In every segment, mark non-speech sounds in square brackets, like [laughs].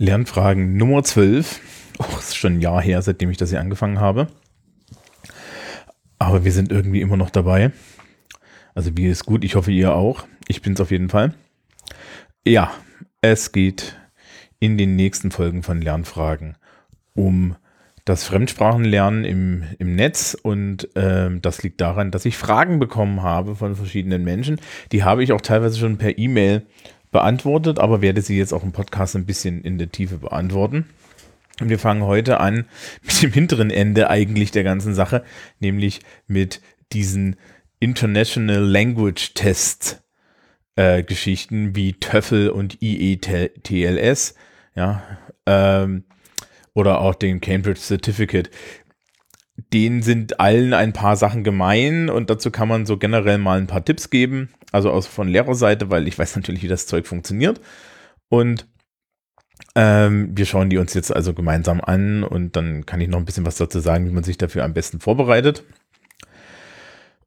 Lernfragen Nummer 12. Oh, ist schon ein Jahr her, seitdem ich das hier angefangen habe. Aber wir sind irgendwie immer noch dabei. Also wie ist gut, ich hoffe ihr auch. Ich bin es auf jeden Fall. Ja, es geht in den nächsten Folgen von Lernfragen um das Fremdsprachenlernen im, im Netz und äh, das liegt daran, dass ich Fragen bekommen habe von verschiedenen Menschen. Die habe ich auch teilweise schon per E-Mail beantwortet, aber werde sie jetzt auch im Podcast ein bisschen in der Tiefe beantworten. Und wir fangen heute an mit dem hinteren Ende eigentlich der ganzen Sache, nämlich mit diesen International Language Test äh, Geschichten wie TOEFL und IETLS, ja, ähm, oder auch den Cambridge Certificate. Denen sind allen ein paar Sachen gemein und dazu kann man so generell mal ein paar Tipps geben, also aus von Lehrerseite, weil ich weiß natürlich, wie das Zeug funktioniert. Und ähm, wir schauen die uns jetzt also gemeinsam an und dann kann ich noch ein bisschen was dazu sagen, wie man sich dafür am besten vorbereitet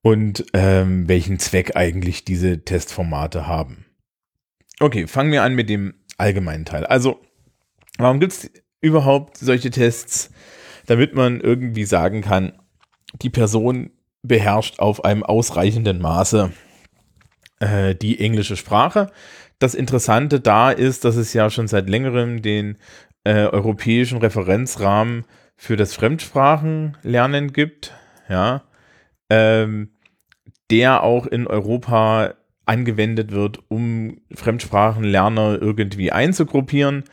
und ähm, welchen Zweck eigentlich diese Testformate haben. Okay, fangen wir an mit dem allgemeinen Teil. Also, warum gibt es überhaupt solche Tests? Damit man irgendwie sagen kann, die Person beherrscht auf einem ausreichenden Maße äh, die englische Sprache. Das Interessante da ist, dass es ja schon seit längerem den äh, europäischen Referenzrahmen für das Fremdsprachenlernen gibt. Ja, ähm, der auch in Europa angewendet wird, um Fremdsprachenlerner irgendwie einzugruppieren.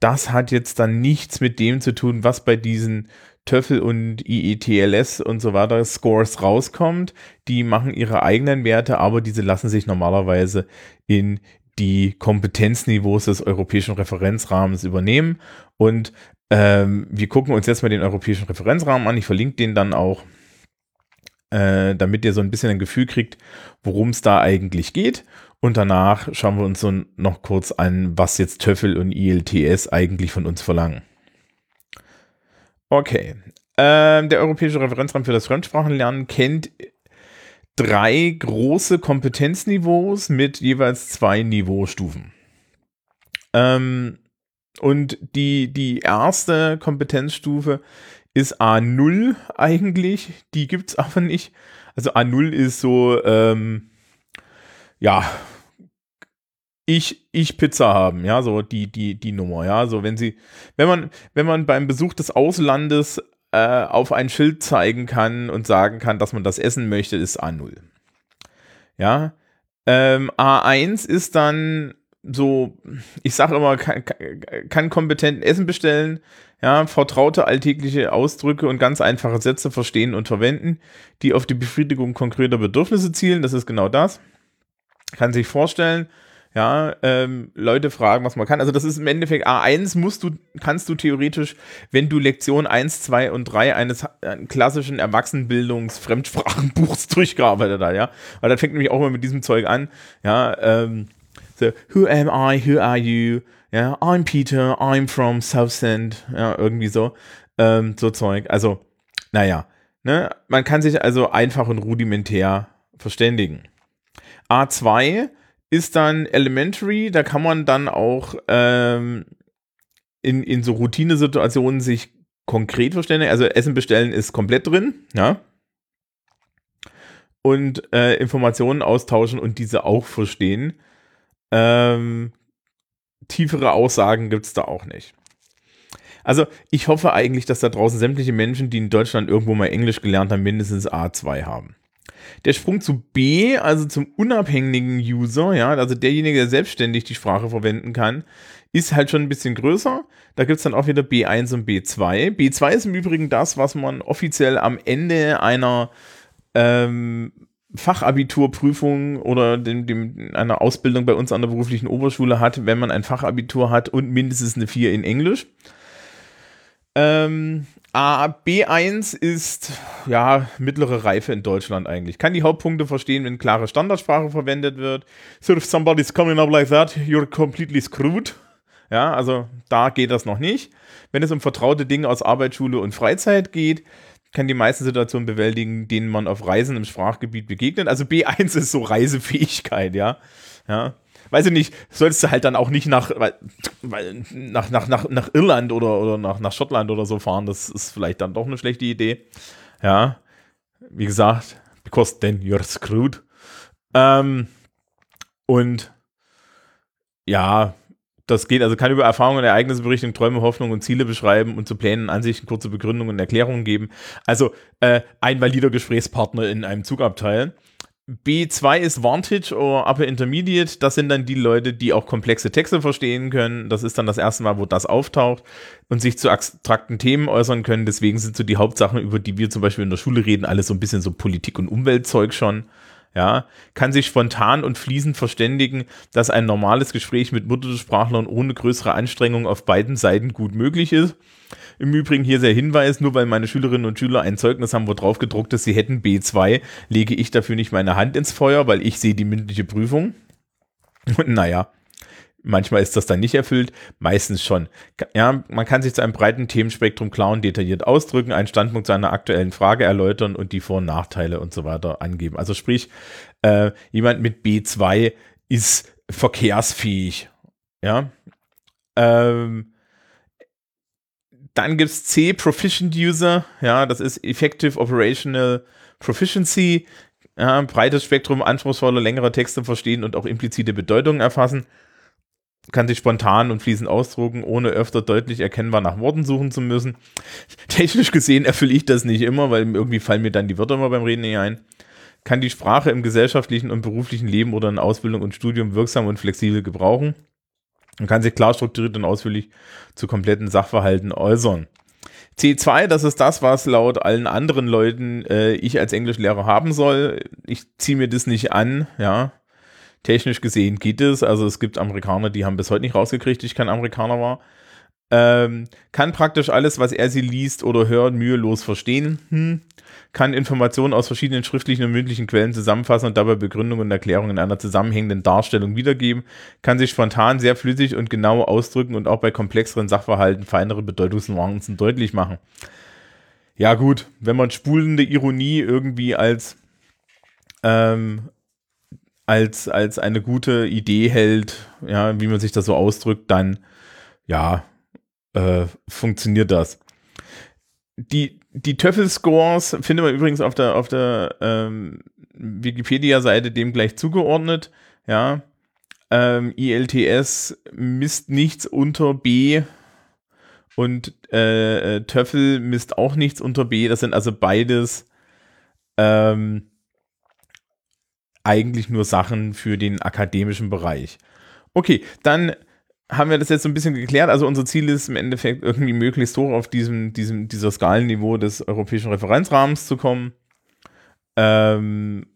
Das hat jetzt dann nichts mit dem zu tun, was bei diesen TOEFL und IETLS und so weiter Scores rauskommt. Die machen ihre eigenen Werte, aber diese lassen sich normalerweise in die Kompetenzniveaus des europäischen Referenzrahmens übernehmen. Und ähm, wir gucken uns jetzt mal den europäischen Referenzrahmen an. Ich verlinke den dann auch äh, damit ihr so ein bisschen ein Gefühl kriegt, worum es da eigentlich geht. Und danach schauen wir uns so noch kurz an, was jetzt TOEFL und ILTS eigentlich von uns verlangen. Okay. Ähm, der Europäische Referenzrahmen für das Fremdsprachenlernen kennt drei große Kompetenzniveaus mit jeweils zwei Niveaustufen. Ähm, und die, die erste Kompetenzstufe ist A0 eigentlich. Die gibt es aber nicht. Also A0 ist so, ähm, ja, ich, ich Pizza haben, ja, so die, die, die Nummer, ja. So, wenn sie, wenn man, wenn man beim Besuch des Auslandes äh, auf ein Schild zeigen kann und sagen kann, dass man das essen möchte, ist A0. Ja. Ähm, A1 ist dann so, ich sage immer, kann, kann kompetent Essen bestellen, ja, vertraute alltägliche Ausdrücke und ganz einfache Sätze verstehen und verwenden, die auf die Befriedigung konkreter Bedürfnisse zielen. Das ist genau das. Kann sich vorstellen, ja, ähm, Leute fragen, was man kann. Also das ist im Endeffekt A1 musst du, kannst du theoretisch, wenn du Lektion 1, 2 und 3 eines äh, klassischen Erwachsenenbildungs-Fremdsprachenbuchs [laughs] durchgearbeitet hast, ja. Weil das fängt nämlich auch mal mit diesem Zeug an, ja, ähm, so, who am I, who are you, ja, I'm Peter, I'm from Southend, ja, irgendwie so, ähm, so Zeug. Also, naja, ne, man kann sich also einfach und rudimentär verständigen. A2 ist dann Elementary, da kann man dann auch ähm, in, in so Routinesituationen sich konkret verständigen. Also Essen bestellen ist komplett drin, ja. Und äh, Informationen austauschen und diese auch verstehen. Ähm, tiefere Aussagen gibt es da auch nicht. Also ich hoffe eigentlich, dass da draußen sämtliche Menschen, die in Deutschland irgendwo mal Englisch gelernt haben, mindestens A2 haben. Der Sprung zu B, also zum unabhängigen User, ja, also derjenige, der selbstständig die Sprache verwenden kann, ist halt schon ein bisschen größer. Da gibt es dann auch wieder B1 und B2. B2 ist im Übrigen das, was man offiziell am Ende einer ähm, Fachabiturprüfung oder dem, dem, einer Ausbildung bei uns an der beruflichen Oberschule hat, wenn man ein Fachabitur hat und mindestens eine 4 in Englisch. Ähm, B1 ist ja mittlere Reife in Deutschland eigentlich. Kann die Hauptpunkte verstehen, wenn klare Standardsprache verwendet wird. So if somebody's coming up like that, you're completely screwed. Ja, also da geht das noch nicht. Wenn es um vertraute Dinge aus Arbeit, Schule und Freizeit geht, kann die meisten Situationen bewältigen, denen man auf Reisen im Sprachgebiet begegnet. Also B1 ist so Reisefähigkeit, ja. Ja. Weiß ich nicht, solltest du halt dann auch nicht nach, nach, nach, nach, nach Irland oder, oder nach, nach Schottland oder so fahren. Das ist vielleicht dann doch eine schlechte Idee. Ja, wie gesagt, because then you're screwed. Ähm, und ja, das geht, also kann über Erfahrungen und Ereignisse berichten, Träume, Hoffnungen und Ziele beschreiben und zu Plänen, Ansichten, kurze Begründungen und Erklärungen geben. Also äh, ein valider Gesprächspartner in einem Zugabteil. B2 ist Vantage oder Upper Intermediate. Das sind dann die Leute, die auch komplexe Texte verstehen können. Das ist dann das erste Mal, wo das auftaucht und sich zu abstrakten Themen äußern können. Deswegen sind so die Hauptsachen, über die wir zum Beispiel in der Schule reden, alles so ein bisschen so Politik- und Umweltzeug schon ja, kann sich spontan und fließend verständigen, dass ein normales Gespräch mit Muttersprachlern ohne größere Anstrengung auf beiden Seiten gut möglich ist. Im Übrigen hier der Hinweis, nur weil meine Schülerinnen und Schüler ein Zeugnis haben, wo drauf gedruckt ist, sie hätten B2, lege ich dafür nicht meine Hand ins Feuer, weil ich sehe die mündliche Prüfung. Und [laughs] naja, Manchmal ist das dann nicht erfüllt, meistens schon. Ja, man kann sich zu einem breiten Themenspektrum klar und detailliert ausdrücken, einen Standpunkt zu einer aktuellen Frage erläutern und die Vor- und Nachteile und so weiter angeben. Also sprich, äh, jemand mit B2 ist verkehrsfähig. Ja. Ähm, dann gibt es C, Proficient User. Ja, das ist Effective Operational Proficiency. Ja, breites Spektrum anspruchsvoller, längerer Texte verstehen und auch implizite Bedeutungen erfassen kann sich spontan und fließend ausdrucken, ohne öfter deutlich erkennbar nach Worten suchen zu müssen. [laughs] Technisch gesehen erfülle ich das nicht immer, weil irgendwie fallen mir dann die Wörter immer beim Reden nicht ein. Kann die Sprache im gesellschaftlichen und beruflichen Leben oder in Ausbildung und Studium wirksam und flexibel gebrauchen. Und kann sich klar strukturiert und ausführlich zu kompletten Sachverhalten äußern. C2, das ist das, was laut allen anderen Leuten äh, ich als Englischlehrer haben soll. Ich ziehe mir das nicht an, ja. Technisch gesehen geht es. Also es gibt Amerikaner, die haben bis heute nicht rausgekriegt, ich kein Amerikaner war. Ähm, kann praktisch alles, was er sie liest oder hört, mühelos verstehen. Hm. Kann Informationen aus verschiedenen schriftlichen und mündlichen Quellen zusammenfassen und dabei Begründungen und Erklärungen in einer zusammenhängenden Darstellung wiedergeben. Kann sich spontan sehr flüssig und genau ausdrücken und auch bei komplexeren Sachverhalten feinere Bedeutungsnuancen deutlich machen. Ja, gut, wenn man spulende Ironie irgendwie als ähm, als, als eine gute Idee hält, ja, wie man sich das so ausdrückt, dann ja, äh, funktioniert das. Die, die Töffel-Scores findet man übrigens auf der, auf der ähm, Wikipedia-Seite dem gleich zugeordnet. Ja, ähm, ILTS misst nichts unter B und äh, Töffel misst auch nichts unter B. Das sind also beides ähm, eigentlich nur Sachen für den akademischen Bereich. Okay, dann haben wir das jetzt so ein bisschen geklärt. Also unser Ziel ist im Endeffekt irgendwie möglichst hoch auf diesem, diesem, dieser Skalenniveau des europäischen Referenzrahmens zu kommen. Ähm,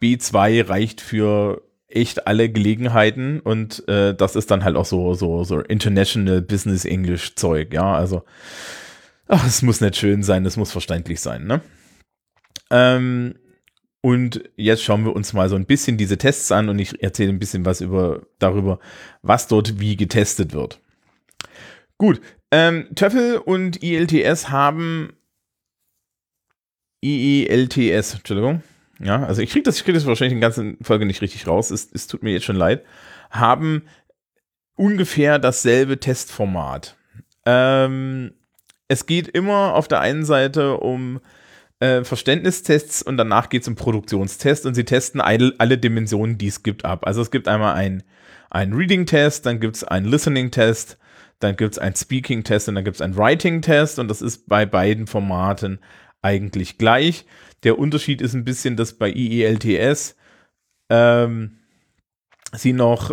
B2 reicht für echt alle Gelegenheiten und äh, das ist dann halt auch so, so, so International Business English Zeug, ja, also ach, es muss nicht schön sein, es muss verständlich sein, ne? Ähm, und jetzt schauen wir uns mal so ein bisschen diese Tests an und ich erzähle ein bisschen was über, darüber, was dort wie getestet wird. Gut, ähm, TOEFL und IELTS haben IELTS, Entschuldigung. Ja, also ich kriege das, krieg das wahrscheinlich in der ganzen Folge nicht richtig raus. Es, es tut mir jetzt schon leid. Haben ungefähr dasselbe Testformat. Ähm, es geht immer auf der einen Seite um äh, Verständnistests und danach geht es um Produktionstests und sie testen alle, Dimensionen, die es gibt, ab. Also es gibt einmal ein, ein Reading-Test, dann gibt es einen Listening-Test, dann gibt es einen Speaking-Test und dann gibt es einen Writing-Test und das ist bei beiden Formaten eigentlich gleich. Der Unterschied ist ein bisschen, dass bei IELTS ähm, sie noch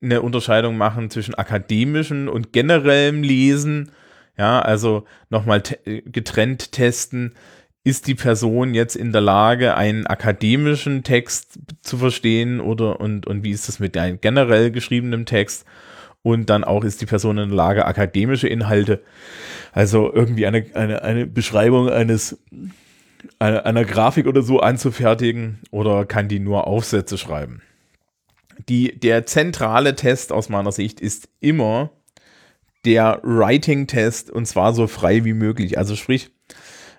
eine Unterscheidung machen zwischen akademischem und generellem Lesen. Ja, also nochmal getrennt testen ist die Person jetzt in der Lage, einen akademischen Text zu verstehen oder und, und wie ist das mit einem generell geschriebenen Text? Und dann auch ist die Person in der Lage, akademische Inhalte, also irgendwie eine, eine, eine Beschreibung eines einer, einer Grafik oder so anzufertigen oder kann die nur Aufsätze schreiben? Die, der zentrale Test aus meiner Sicht ist immer der Writing-Test und zwar so frei wie möglich. Also sprich,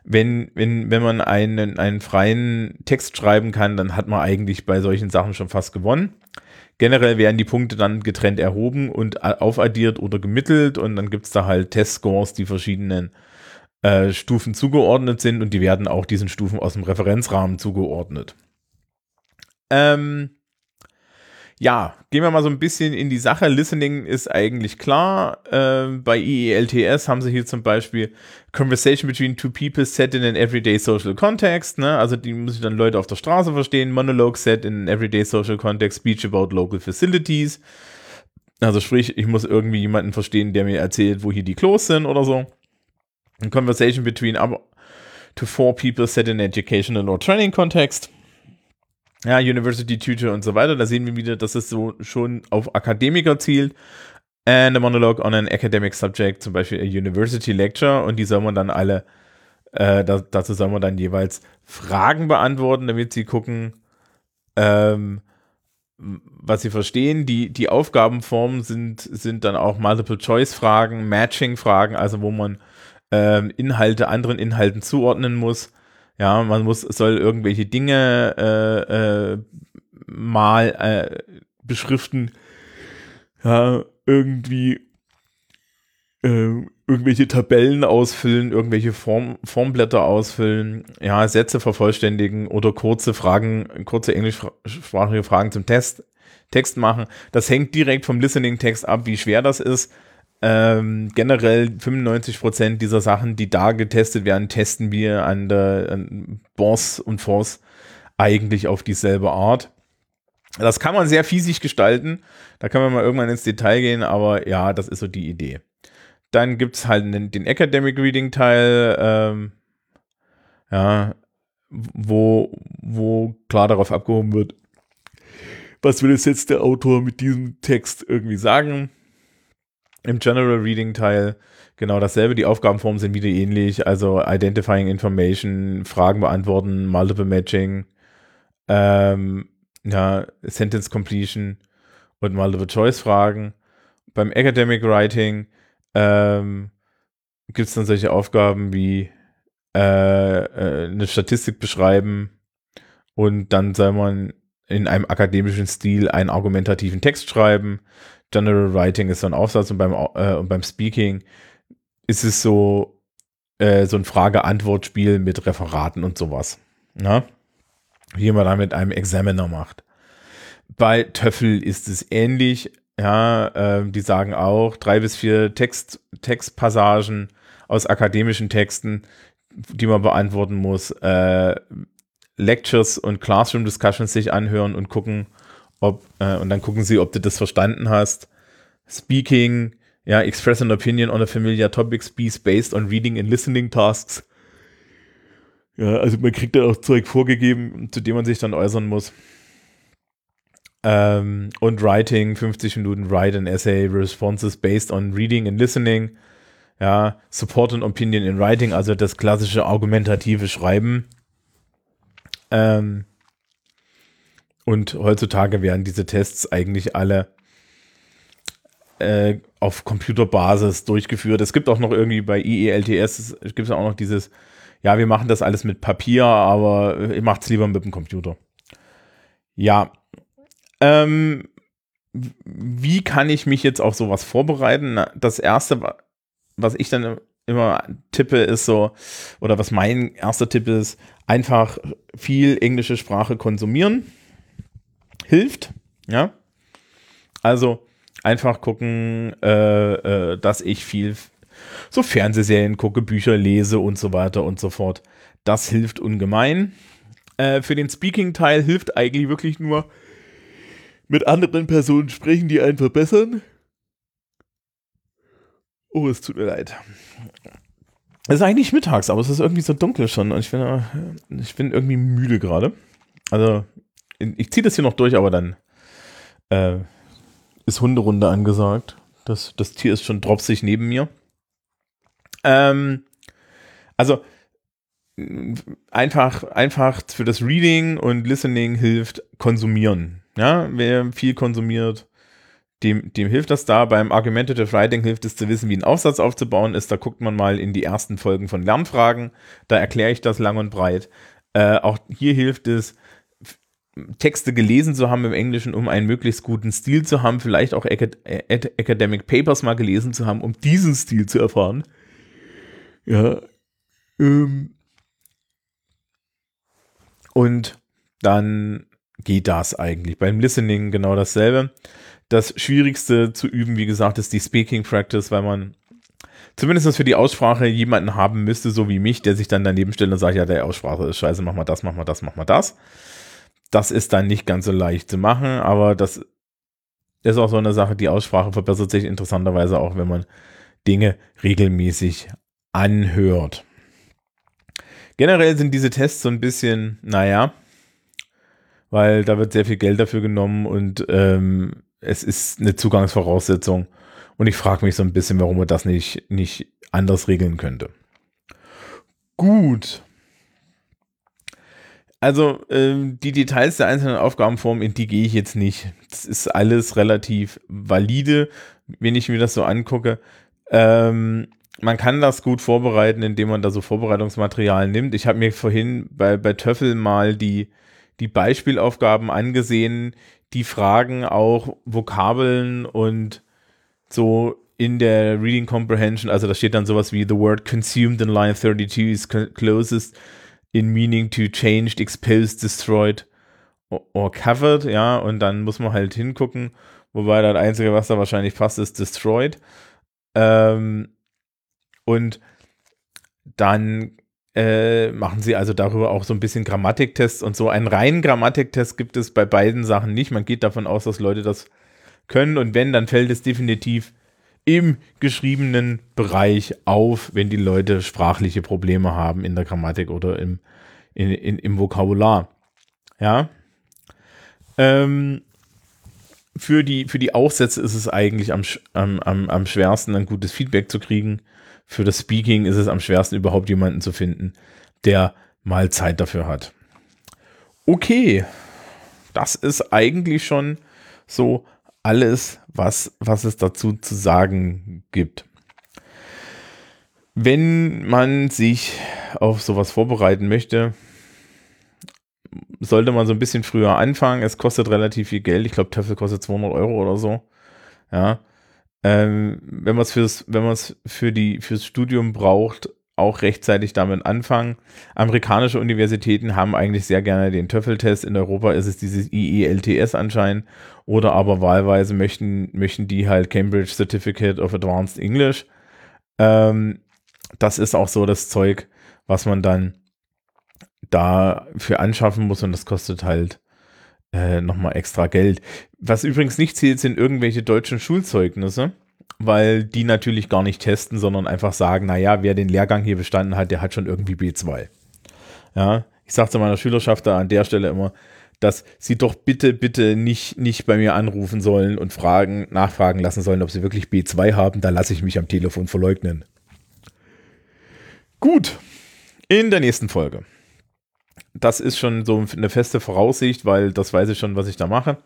wenn, wenn, wenn man einen, einen freien Text schreiben kann, dann hat man eigentlich bei solchen Sachen schon fast gewonnen. generell werden die Punkte dann getrennt erhoben und aufaddiert oder gemittelt und dann gibt es da halt Testscores, die verschiedenen äh, Stufen zugeordnet sind und die werden auch diesen Stufen aus dem Referenzrahmen zugeordnet. Ähm, ja, gehen wir mal so ein bisschen in die Sache. Listening ist eigentlich klar. Ähm, bei EELTS haben sie hier zum Beispiel Conversation between two people set in an everyday social context. Ne? Also die müssen dann Leute auf der Straße verstehen. Monologue set in an everyday social context. Speech about local facilities. Also sprich, ich muss irgendwie jemanden verstehen, der mir erzählt, wo hier die Klos sind oder so. Conversation between up to four people set in educational or training context ja, University Tutor und so weiter. Da sehen wir wieder, dass es so schon auf Akademiker zielt. And a monologue on an academic subject, zum Beispiel a University Lecture. Und die soll man dann alle, äh, da, dazu soll man dann jeweils Fragen beantworten, damit sie gucken, ähm, was sie verstehen. Die, die Aufgabenformen sind, sind dann auch Multiple-Choice-Fragen, Matching-Fragen, also wo man ähm, Inhalte anderen Inhalten zuordnen muss. Ja, man muss, soll irgendwelche Dinge äh, äh, mal äh, beschriften, ja, irgendwie äh, irgendwelche Tabellen ausfüllen, irgendwelche Form, Formblätter ausfüllen, ja, Sätze vervollständigen oder kurze Fragen, kurze englischsprachige Fragen zum Test, Text machen. Das hängt direkt vom Listening-Text ab, wie schwer das ist. Ähm, generell 95% dieser Sachen, die da getestet werden, testen wir an der an Boss und Force eigentlich auf dieselbe Art. Das kann man sehr fiesig gestalten. Da kann man mal irgendwann ins Detail gehen, aber ja, das ist so die Idee. Dann gibt es halt den, den, Academic Reading Teil, ähm, ja, wo, wo klar darauf abgehoben wird, was will jetzt der Autor mit diesem Text irgendwie sagen im General Reading Teil genau dasselbe. Die Aufgabenformen sind wieder ähnlich. Also Identifying Information, Fragen beantworten, Multiple Matching, ähm, ja, Sentence Completion und Multiple Choice Fragen. Beim Academic Writing ähm, gibt es dann solche Aufgaben wie äh, äh, eine Statistik beschreiben und dann soll man in einem akademischen Stil einen argumentativen Text schreiben. General Writing ist so ein Aufsatz und beim, äh, und beim Speaking ist es so, äh, so ein Frage-Antwort-Spiel mit Referaten und sowas. Ne? Wie man da mit einem Examiner macht. Bei Töffel ist es ähnlich. Ja, äh, die sagen auch drei bis vier Text, Textpassagen aus akademischen Texten, die man beantworten muss. Äh, Lectures und Classroom Discussions sich anhören und gucken, ob, äh, und dann gucken sie, ob du das verstanden hast. Speaking, ja, express an opinion on a familiar topic, speech based on reading and listening tasks. Ja, also man kriegt dann auch Zeug vorgegeben, zu dem man sich dann äußern muss. Ähm, und Writing, 50 Minuten Write an Essay, Responses based on reading and listening. Ja, Support and Opinion in Writing, also das klassische argumentative Schreiben. Ähm, und heutzutage werden diese Tests eigentlich alle äh, auf Computerbasis durchgeführt. Es gibt auch noch irgendwie bei IELTS, gibt es auch noch dieses, ja, wir machen das alles mit Papier, aber ihr macht es lieber mit dem Computer. Ja. Ähm, wie kann ich mich jetzt auf sowas vorbereiten? Das erste, was ich dann immer tippe, ist so, oder was mein erster Tipp ist, einfach viel englische Sprache konsumieren hilft. Ja. Also einfach gucken, äh, äh, dass ich viel so Fernsehserien gucke, Bücher lese und so weiter und so fort. Das hilft ungemein. Äh, für den Speaking-Teil hilft eigentlich wirklich nur mit anderen Personen sprechen, die einen verbessern. Oh, es tut mir leid. Es ist eigentlich mittags, aber es ist irgendwie so dunkel schon und ich bin, äh, ich bin irgendwie müde gerade. Also ich ziehe das hier noch durch, aber dann äh, ist Hunderunde angesagt. Das, das Tier ist schon dropsig neben mir. Ähm, also einfach, einfach für das Reading und Listening hilft konsumieren. Ja, wer viel konsumiert, dem, dem hilft das da. Beim Argumentative Writing hilft es zu wissen, wie ein Aufsatz aufzubauen ist. Da guckt man mal in die ersten Folgen von Lernfragen. Da erkläre ich das lang und breit. Äh, auch hier hilft es, Texte gelesen zu haben im Englischen, um einen möglichst guten Stil zu haben, vielleicht auch Acad Academic Papers mal gelesen zu haben, um diesen Stil zu erfahren. Ja. Ähm. Und dann geht das eigentlich. Beim Listening genau dasselbe. Das Schwierigste zu üben, wie gesagt, ist die Speaking Practice, weil man zumindest für die Aussprache jemanden haben müsste, so wie mich, der sich dann daneben stellt und sagt, ja, der Aussprache ist scheiße, mach mal das, mach mal das, mach mal das. Das ist dann nicht ganz so leicht zu machen, aber das ist auch so eine Sache, die Aussprache verbessert sich interessanterweise auch, wenn man Dinge regelmäßig anhört. Generell sind diese Tests so ein bisschen, naja, weil da wird sehr viel Geld dafür genommen und ähm, es ist eine Zugangsvoraussetzung. Und ich frage mich so ein bisschen, warum man das nicht, nicht anders regeln könnte. Gut. Also ähm, die Details der einzelnen Aufgabenformen, in die gehe ich jetzt nicht. Das ist alles relativ valide, wenn ich mir das so angucke. Ähm, man kann das gut vorbereiten, indem man da so Vorbereitungsmaterial nimmt. Ich habe mir vorhin bei, bei Töffel mal die, die Beispielaufgaben angesehen, die fragen auch Vokabeln und so in der Reading Comprehension, also da steht dann sowas wie The word consumed in line 32 is closest in meaning to changed, exposed, destroyed or covered, ja, und dann muss man halt hingucken, wobei das Einzige, was da wahrscheinlich passt, ist destroyed. Ähm, und dann äh, machen sie also darüber auch so ein bisschen Grammatiktests und so. Einen reinen Grammatiktest gibt es bei beiden Sachen nicht. Man geht davon aus, dass Leute das können und wenn, dann fällt es definitiv im geschriebenen Bereich auf, wenn die Leute sprachliche Probleme haben in der Grammatik oder im, in, in, im Vokabular. Ja. Ähm, für, die, für die Aufsätze ist es eigentlich am, am, am, am schwersten, ein gutes Feedback zu kriegen. Für das Speaking ist es am schwersten, überhaupt jemanden zu finden, der mal Zeit dafür hat. Okay, das ist eigentlich schon so alles, was, was es dazu zu sagen gibt. Wenn man sich auf sowas vorbereiten möchte, sollte man so ein bisschen früher anfangen. Es kostet relativ viel Geld. Ich glaube, Töffel kostet 200 Euro oder so. Ja. Ähm, wenn man es fürs, fürs Studium braucht, auch rechtzeitig damit anfangen. Amerikanische Universitäten haben eigentlich sehr gerne den TOEFL-Test. In Europa ist es dieses IELTS anscheinend. Oder aber wahlweise möchten, möchten die halt Cambridge Certificate of Advanced English. Ähm, das ist auch so das Zeug, was man dann dafür anschaffen muss und das kostet halt äh, nochmal extra Geld. Was übrigens nicht zählt, sind irgendwelche deutschen Schulzeugnisse weil die natürlich gar nicht testen, sondern einfach sagen, naja, wer den Lehrgang hier bestanden hat, der hat schon irgendwie B2. Ja, ich sage zu meiner Schülerschaft da an der Stelle immer, dass sie doch bitte, bitte nicht, nicht bei mir anrufen sollen und fragen, nachfragen lassen sollen, ob sie wirklich B2 haben. Da lasse ich mich am Telefon verleugnen. Gut, in der nächsten Folge. Das ist schon so eine feste Voraussicht, weil das weiß ich schon, was ich da mache.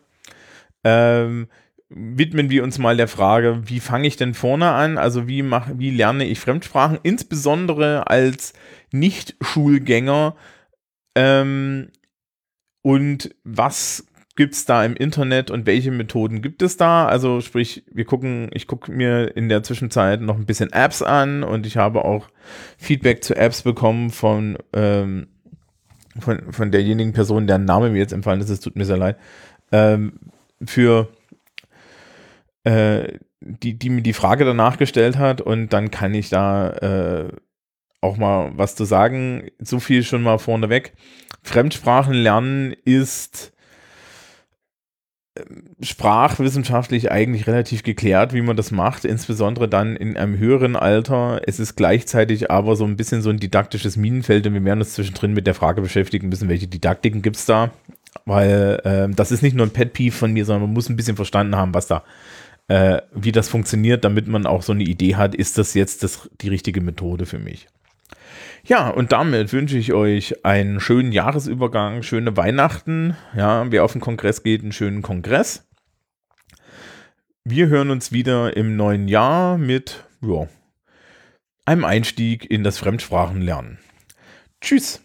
Ähm, widmen wir uns mal der Frage, wie fange ich denn vorne an? Also wie mache, wie lerne ich Fremdsprachen, insbesondere als Nicht-Schulgänger? Ähm, und was gibt es da im Internet und welche Methoden gibt es da? Also sprich, wir gucken, ich gucke mir in der Zwischenzeit noch ein bisschen Apps an und ich habe auch Feedback zu Apps bekommen von, ähm, von, von derjenigen Person, deren Name mir jetzt empfallen ist, es tut mir sehr leid, ähm, für äh, die, die mir die Frage danach gestellt hat und dann kann ich da äh, auch mal was zu sagen. So viel schon mal vorneweg. Fremdsprachen lernen ist äh, sprachwissenschaftlich eigentlich relativ geklärt, wie man das macht, insbesondere dann in einem höheren Alter. Es ist gleichzeitig aber so ein bisschen so ein didaktisches Minenfeld und wir werden uns zwischendrin mit der Frage beschäftigen müssen, welche Didaktiken gibt es da, weil äh, das ist nicht nur ein Pet Peeve von mir, sondern man muss ein bisschen verstanden haben, was da äh, wie das funktioniert, damit man auch so eine Idee hat, ist das jetzt das, die richtige Methode für mich. Ja, und damit wünsche ich euch einen schönen Jahresübergang, schöne Weihnachten. Ja, wer auf den Kongress geht, einen schönen Kongress. Wir hören uns wieder im neuen Jahr mit ja, einem Einstieg in das Fremdsprachenlernen. Tschüss.